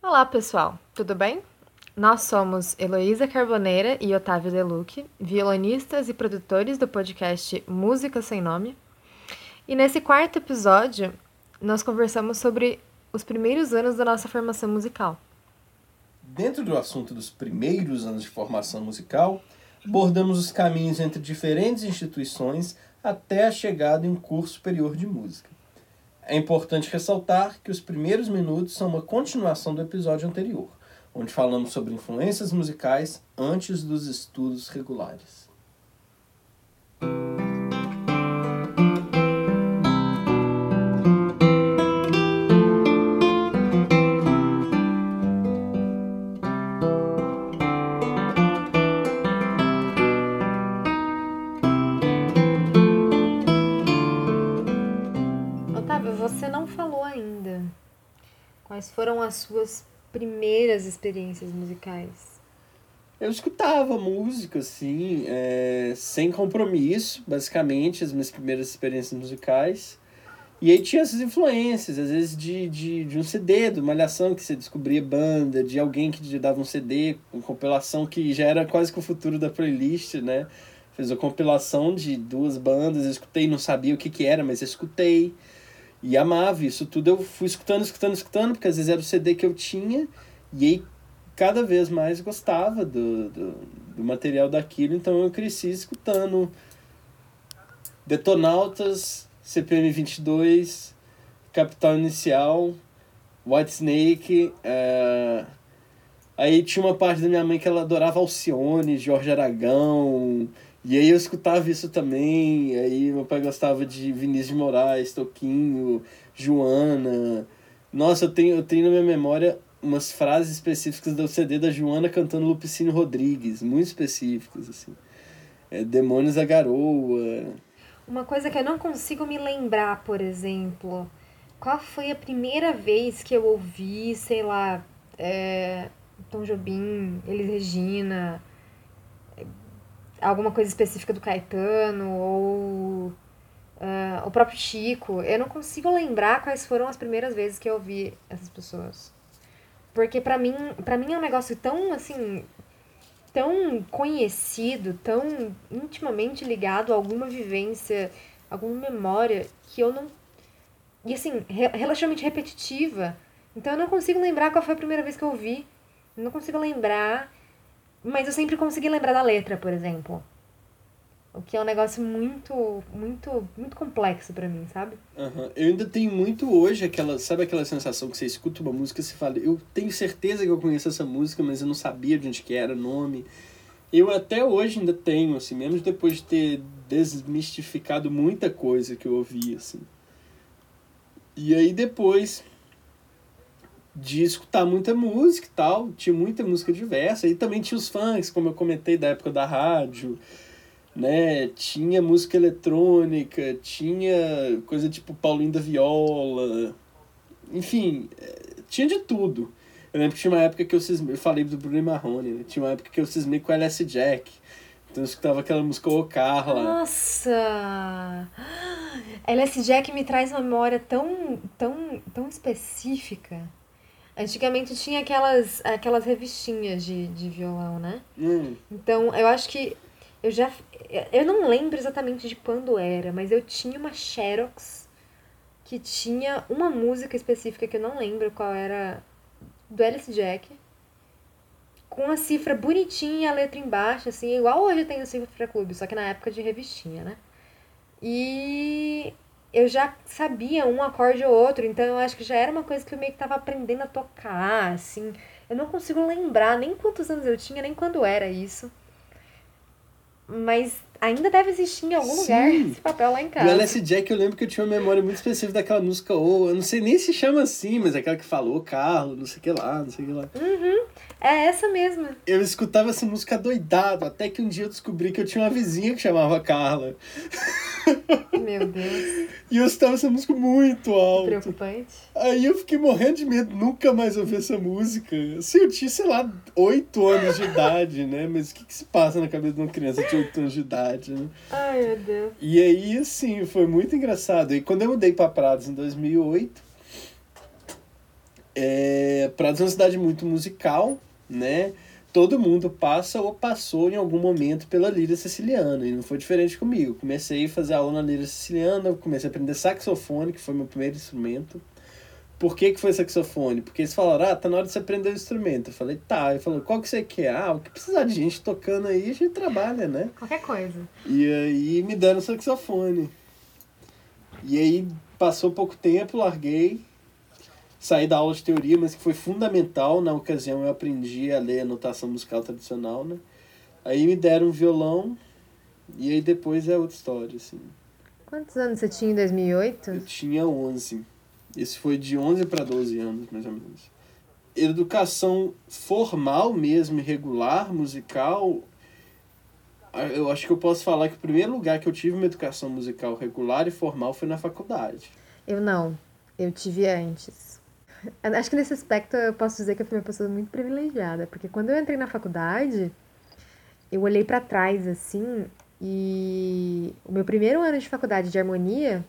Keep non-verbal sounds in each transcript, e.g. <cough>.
Olá, pessoal, tudo bem? Nós somos Heloísa Carboneira e Otávio Deluque, violonistas e produtores do podcast Música Sem Nome. E nesse quarto episódio, nós conversamos sobre os primeiros anos da nossa formação musical. Dentro do assunto dos primeiros anos de formação musical, abordamos os caminhos entre diferentes instituições até a chegada em um curso superior de música. É importante ressaltar que os primeiros minutos são uma continuação do episódio anterior, onde falamos sobre influências musicais antes dos estudos regulares. Quais foram as suas primeiras experiências musicais. Eu escutava música, assim, é, sem compromisso, basicamente, as minhas primeiras experiências musicais. E aí tinha essas influências, às vezes de, de, de um CD, de uma Malhação, que você descobria banda, de alguém que te dava um CD, uma compilação que já era quase que o futuro da playlist, né? Fez a compilação de duas bandas, eu escutei, não sabia o que que era, mas eu escutei. E amava isso tudo. Eu fui escutando, escutando, escutando, porque às vezes era o CD que eu tinha, e aí cada vez mais gostava do, do, do material daquilo, então eu cresci escutando Detonautas, CPM 22, Capital Inicial, White Snake. eh, Aí tinha uma parte da minha mãe que ela adorava Alcione, Jorge Aragão. E aí eu escutava isso também. Aí meu pai gostava de Vinícius de Moraes, Toquinho, Joana. Nossa, eu tenho, eu tenho na minha memória umas frases específicas do CD da Joana cantando Lupicínio Rodrigues, muito específicas, assim. É, Demônios da Garoa. Uma coisa que eu não consigo me lembrar, por exemplo, qual foi a primeira vez que eu ouvi, sei lá, é, Tom Jobim, Elis Regina, alguma coisa específica do Caetano ou ah, o próprio Chico. Eu não consigo lembrar quais foram as primeiras vezes que eu ouvi essas pessoas. Porque pra mim, para mim é um negócio tão assim, tão conhecido, tão intimamente ligado a alguma vivência, alguma memória que eu não e assim, re- relativamente repetitiva. Então eu não consigo lembrar qual foi a primeira vez que eu ouvi. Não consigo lembrar, mas eu sempre consegui lembrar da letra, por exemplo. O que é um negócio muito, muito, muito complexo pra mim, sabe? Aham. Eu ainda tenho muito hoje aquela, sabe aquela sensação que você escuta uma música e você fala, eu tenho certeza que eu conheço essa música, mas eu não sabia de onde que era, nome. Eu até hoje ainda tenho, assim, mesmo depois de ter desmistificado muita coisa que eu ouvi, assim. E aí depois de escutar muita música e tal, tinha muita música diversa, e também tinha os funks, como eu comentei, da época da rádio, né? Tinha música eletrônica, tinha coisa tipo Paulinho da Viola, enfim, eh, tinha de tudo. Eu lembro que tinha uma época que eu cismei, eu falei do Bruno Marrone, né? tinha uma época que eu cismei com o LS Jack, então eu escutava aquela música Ô Carla. Nossa! LS Jack me traz uma memória tão, tão, tão específica. Antigamente tinha aquelas, aquelas revistinhas de, de violão, né? Hum, Então, eu acho que eu já. Eu não lembro exatamente de quando era, mas eu tinha uma Xerox que tinha uma música específica que eu não lembro qual era, do Alice Jack, com a cifra bonitinha e a letra embaixo, assim, igual hoje tem o Cifra Clube, só que na época de revistinha, né? E eu já sabia um acorde ou outro, então eu acho que já era uma coisa que eu meio que tava aprendendo a tocar, assim. Eu não consigo lembrar nem quantos anos eu tinha, nem quando era isso. Mas ainda deve existir em algum Sim. lugar esse papel lá em Do casa. LS Jack eu lembro que eu tinha uma memória muito específica daquela música, ou eu não sei nem se chama assim, mas é aquela que falou Carlo, não sei o que lá, não sei o que lá. É essa mesma. Eu escutava essa música doidado, até que um dia eu descobri que eu tinha uma vizinha que chamava Carla. Meu Deus, E eu escutava essa música muito alto. preocupante. Aí eu fiquei morrendo de medo, nunca mais ouvir essa música. Assim, eu tinha, sei lá, 8 anos de idade, né? Mas o que, que se passa na cabeça de uma criança de 8 anos de idade, né? Ai, meu Deus. E aí, assim, foi muito engraçado. E quando eu mudei pra Prados em 2008, é, é, Prados é uma cidade muito musical, né? Todo mundo passa ou passou em algum momento pela lira siciliana, e não foi diferente comigo. Comecei a fazer aula na lira siciliana, comecei a aprender saxofone, que foi meu primeiro instrumento. Por que, que foi saxofone? Porque eles falaram, ah, tá na hora de você aprender o instrumento. Eu falei, tá. Ele falou, qual que você quer? Ah, o que precisar de gente tocando aí, a gente trabalha, né? Qualquer coisa. E aí me deram saxofone. E aí passou pouco tempo, larguei. Saí da aula de teoria, mas que foi fundamental. Na ocasião eu aprendi a ler a notação musical tradicional, né? Aí me deram um violão. E aí depois é outra história, assim. Quantos anos você tinha em 2008? Eu tinha 11. Esse foi de 11 para 12 anos, mais ou menos. Educação formal mesmo, regular, musical, eu acho que eu posso falar que o primeiro lugar que eu tive uma educação musical regular e formal foi na faculdade. Eu não. Eu tive antes. Acho que nesse aspecto eu posso dizer que eu fui uma pessoa muito privilegiada, porque quando eu entrei na faculdade, eu olhei para trás assim e o meu primeiro ano de faculdade de harmonia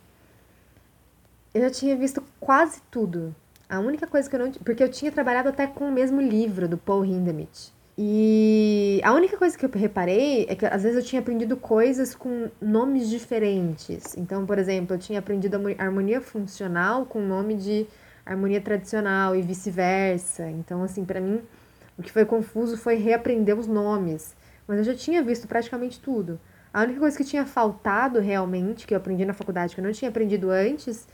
eu já tinha visto quase tudo. A única coisa que eu não. Porque eu tinha trabalhado até com o mesmo livro do Paul Hindemith. E a única coisa que eu reparei é que às vezes eu tinha aprendido coisas com nomes diferentes. Então, por exemplo, eu tinha aprendido harmonia funcional com o nome de harmonia tradicional e vice-versa. Então, assim, para mim, o que foi confuso foi reaprender os nomes. Mas eu já tinha visto praticamente tudo. A única coisa que tinha faltado realmente, que eu aprendi na faculdade, que eu não tinha aprendido antes,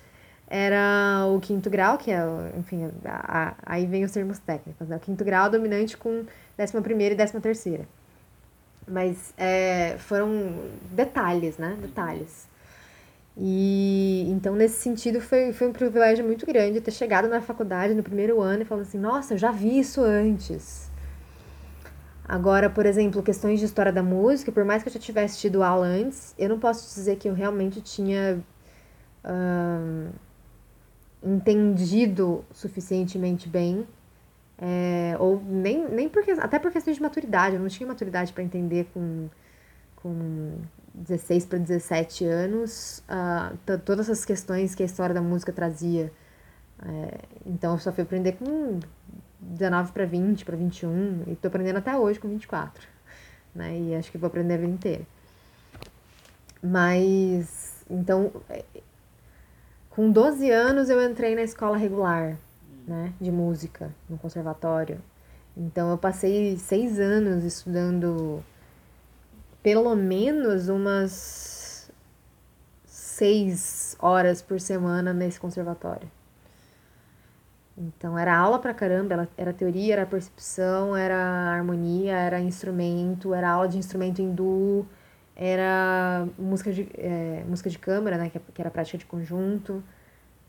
era o quinto grau, que é, enfim, a, a, aí vem os termos técnicos, né? O quinto grau dominante com décima primeira e décima terceira. Mas é, foram detalhes, né? Detalhes. E então, nesse sentido, foi, foi um privilégio muito grande ter chegado na faculdade no primeiro ano e falar assim: nossa, eu já vi isso antes. Agora, por exemplo, questões de história da música, por mais que eu já tivesse tido aula antes, eu não posso dizer que eu realmente tinha entendido suficientemente bem. É, ou nem, nem porque, até por questão de maturidade, eu não tinha maturidade para entender com, com 16 para 17 anos uh, todas essas questões que a história da música trazia. É, então eu só fui aprender com 19 para 20, para 21, e estou aprendendo até hoje com 24. Né? E acho que vou aprender a vida inteira. Mas, então, com 12 anos eu entrei na escola regular, né, de música, no conservatório. Então eu passei seis anos estudando pelo menos umas seis horas por semana nesse conservatório. Então era aula pra caramba, era teoria, era percepção, era harmonia, era instrumento, era aula de instrumento hindu, era música de, é, música de câmara, né, que, que era prática de conjunto.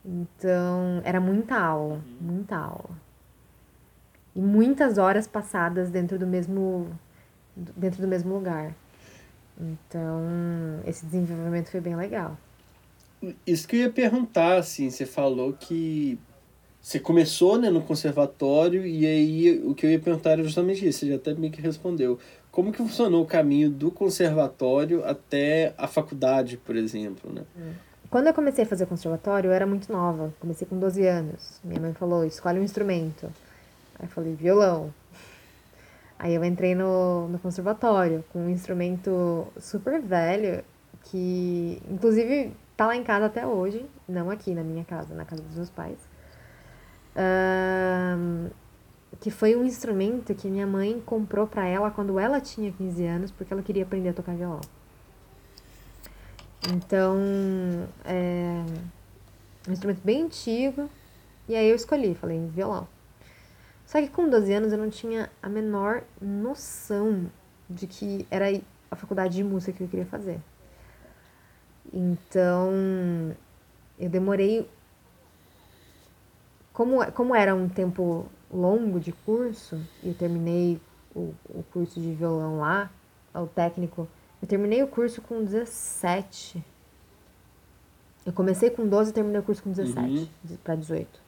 Então, era muita aula, uhum. muita aula. E muitas horas passadas dentro do mesmo dentro do mesmo lugar. Então, esse desenvolvimento foi bem legal. Isso que eu ia perguntar, assim, você falou que você começou né, no conservatório e aí o que eu ia perguntar era justamente isso, você já até meio que respondeu. Como que funcionou o caminho do conservatório até a faculdade, por exemplo, né? Hum. Quando eu comecei a fazer conservatório, eu era muito nova. Comecei com 12 anos. Minha mãe falou, escolhe um instrumento. Aí eu falei, violão. <laughs> Aí eu entrei no, no conservatório com um instrumento super velho, que inclusive tá lá em casa até hoje, não aqui na minha casa, na casa dos meus pais. Um, que foi um instrumento que minha mãe comprou para ela quando ela tinha 15 anos, porque ela queria aprender a tocar violão. Então, é um instrumento bem antigo. E aí eu escolhi, falei, violão. Só que com 12 anos eu não tinha a menor noção de que era a faculdade de música que eu queria fazer. Então, eu demorei. Como, como era um tempo longo de curso, e eu terminei o, o curso de violão lá, o técnico, eu terminei o curso com 17. Eu comecei com 12 e terminei o curso com 17, uhum. para 18.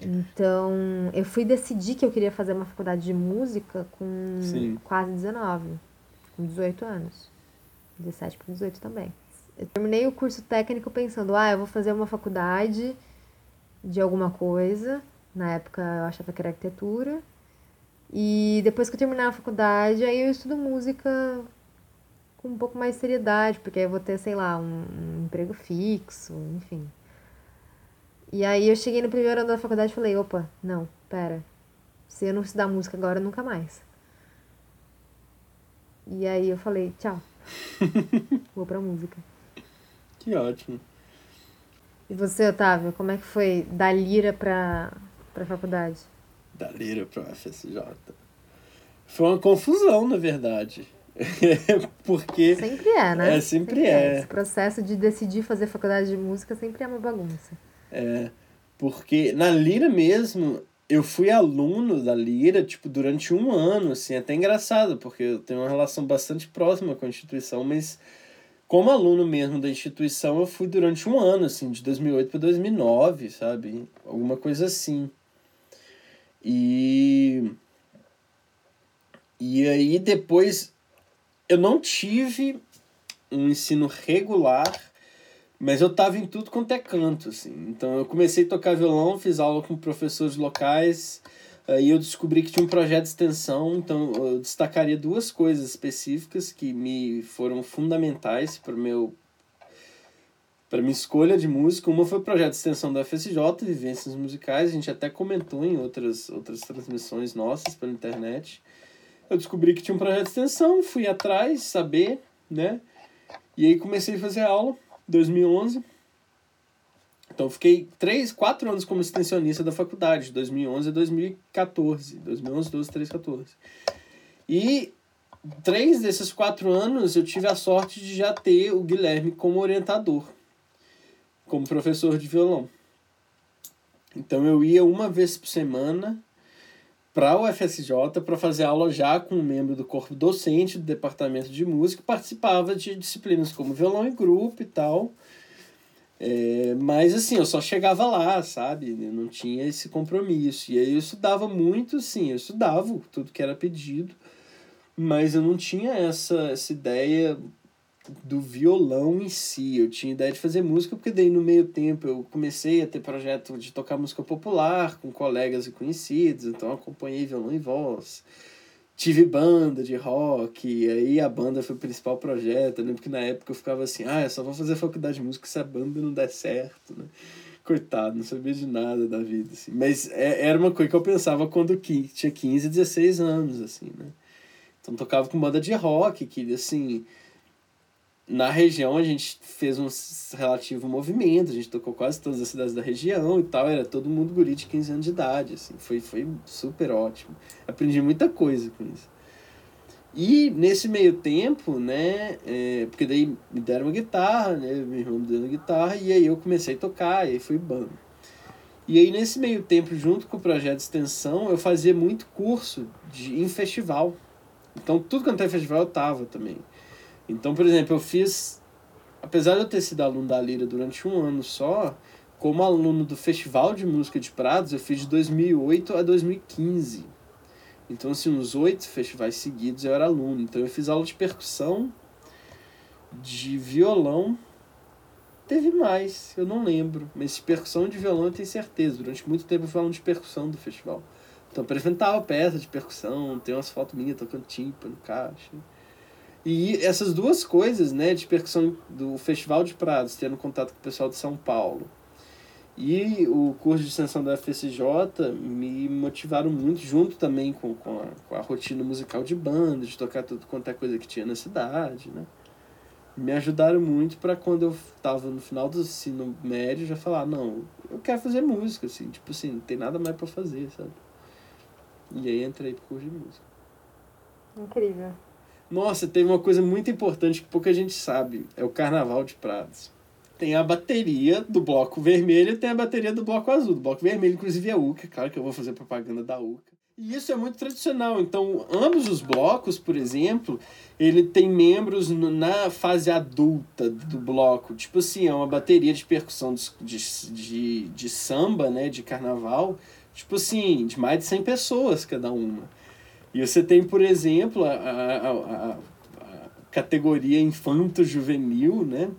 Então, eu fui decidir que eu queria fazer uma faculdade de música com Sim. quase 19, com 18 anos. 17 para 18 também. Eu terminei o curso técnico pensando, ah, eu vou fazer uma faculdade de alguma coisa Na época eu achava que era arquitetura. E depois que eu terminar a faculdade, aí eu estudo música com um pouco mais de seriedade, porque aí eu vou ter, sei lá, um, um emprego fixo, enfim. E aí eu cheguei no primeiro ano da faculdade e falei, opa, não, pera. Se eu não estudar música agora, nunca mais. E aí eu falei, tchau. <laughs> Vou pra música. Que ótimo. E você, Otávio, como é que foi da lira pra, pra faculdade? Da lira pra FSJ. Foi uma confusão, na verdade. <laughs> Porque. Sempre é, né? É, sempre, sempre é. é. Esse processo de decidir fazer faculdade de música sempre é uma bagunça. É. Porque na Lira mesmo, eu fui aluno da Lira, tipo, durante um ano, assim, até engraçado, porque eu tenho uma relação bastante próxima com a instituição, mas como aluno mesmo da instituição, eu fui durante um ano, assim, de 2008 para 2009, sabe? Alguma coisa assim. E. E aí depois eu não tive um ensino regular, mas eu tava em tudo quanto é canto, assim. Então eu comecei a tocar violão, fiz aula com professores locais, aí eu descobri que tinha um projeto de extensão, então eu destacaria duas coisas específicas que me foram fundamentais para meu para minha escolha de música. Uma foi o projeto de extensão da FSJ, Vivências Musicais, a gente até comentou em outras, outras transmissões nossas pela internet. Eu descobri que tinha um projeto de extensão, fui atrás, saber, né? E aí comecei a fazer aula, 2011. Então fiquei três, quatro anos como extensionista da faculdade, 2011 a 2014. 2011, 12, 13, 14. E três desses quatro anos eu tive a sorte de já ter o Guilherme como orientador como professor de violão. Então eu ia uma vez por semana para o FSJ para fazer aula já com um membro do corpo docente do departamento de música, participava de disciplinas como violão em grupo e tal. É, mas assim, eu só chegava lá, sabe? Eu não tinha esse compromisso. E aí eu estudava muito, sim, eu estudava tudo que era pedido, mas eu não tinha essa, essa ideia do violão em si. Eu tinha ideia de fazer música, porque daí no meio tempo eu comecei a ter projeto de tocar música popular com colegas e conhecidos, então acompanhei violão e voz. Tive banda de rock, aí a banda foi o principal projeto. Eu que na época eu ficava assim, ah, eu só vou fazer faculdade de música se a banda não der certo, né? Coitado, não sabia de nada da vida, assim. Mas é, era uma coisa que eu pensava quando tinha 15, 16 anos, assim, né? Então tocava com banda de rock, que, assim, na região a gente fez um relativo movimento, a gente tocou quase todas as cidades da região e tal, era todo mundo guri de 15 anos de idade, assim, foi, foi super ótimo. Aprendi muita coisa com isso. E nesse meio tempo, né, é, porque daí me deram uma guitarra, né, meu irmão me deu uma guitarra, e aí eu comecei a tocar, e aí fui bando. E aí nesse meio tempo, junto com o projeto de extensão, eu fazia muito curso de, em festival. Então tudo quanto é festival eu tava também. Então, por exemplo, eu fiz, apesar de eu ter sido aluno da Lira durante um ano só, como aluno do Festival de Música de Prados, eu fiz de 2008 a 2015. Então, assim, uns oito festivais seguidos eu era aluno. Então, eu fiz aula de percussão, de violão. Teve mais, eu não lembro. Mas percussão de violão eu tenho certeza. Durante muito tempo eu fui aluno de percussão do festival. Então, eu apresentava peça de percussão, tem umas fotos minhas tocando tímpano, caixa. E essas duas coisas, né, de percussão do Festival de Prados, tendo contato com o pessoal de São Paulo, e o curso de extensão da FSJ me motivaram muito, junto também com, com, a, com a rotina musical de banda, de tocar tudo quanto é coisa que tinha na cidade, né? Me ajudaram muito para quando eu estava no final do ensino médio já falar, não, eu quero fazer música, assim, tipo assim, não tem nada mais para fazer, sabe? E aí entrei pro curso de música. Incrível. Nossa, teve uma coisa muito importante que pouca gente sabe. É o Carnaval de Prados. Tem a bateria do bloco vermelho e tem a bateria do bloco azul. Do bloco vermelho, inclusive, é a UCA. Claro que eu vou fazer propaganda da UCA. E isso é muito tradicional. Então, ambos os blocos, por exemplo, ele tem membros na fase adulta do bloco. Tipo assim, é uma bateria de percussão de, de, de, de samba, né, de carnaval. Tipo assim, de mais de 100 pessoas cada uma. E você tem, por exemplo, a, a, a, a categoria infanto-juvenil, né?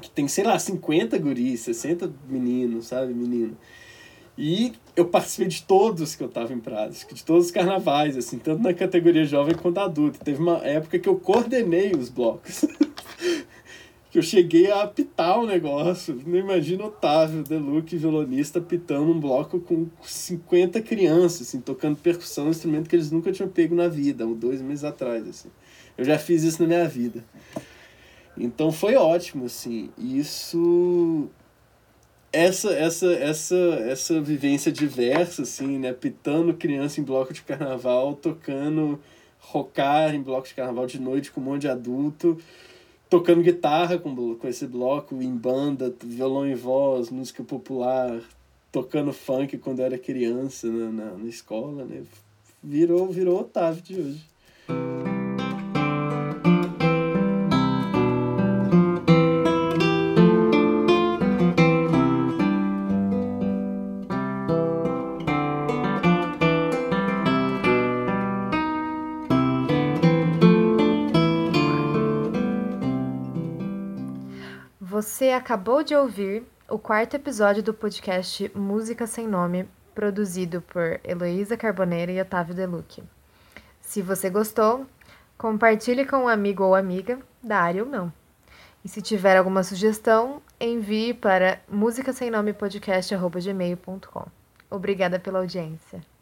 Que tem, sei lá, 50 guris, 60 meninos, sabe, menino. E eu participei de todos que eu tava em prazo, de todos os carnavais, assim, tanto na categoria jovem quanto adulto. Teve uma época que eu coordenei os blocos. <laughs> que eu cheguei a apitar o negócio. Não imagina Otávio, Deluque, violonista, apitando um bloco com 50 crianças, assim, tocando percussão, um instrumento que eles nunca tinham pego na vida, dois meses atrás, assim. Eu já fiz isso na minha vida. Então foi ótimo, assim. Isso essa essa essa essa vivência diversa assim né pitando criança em bloco de carnaval tocando rocar em bloco de carnaval de noite com um monte de adulto tocando guitarra com com esse bloco em banda violão e voz música popular tocando funk quando eu era criança na, na, na escola né virou virou Otávio de hoje acabou de ouvir o quarto episódio do podcast Música Sem Nome, produzido por Heloísa Carboneira e Otávio Deluque. Se você gostou, compartilhe com um amigo ou amiga, da área ou não. E se tiver alguma sugestão, envie para musicasemnomepodcast.gmail.com. Obrigada pela audiência.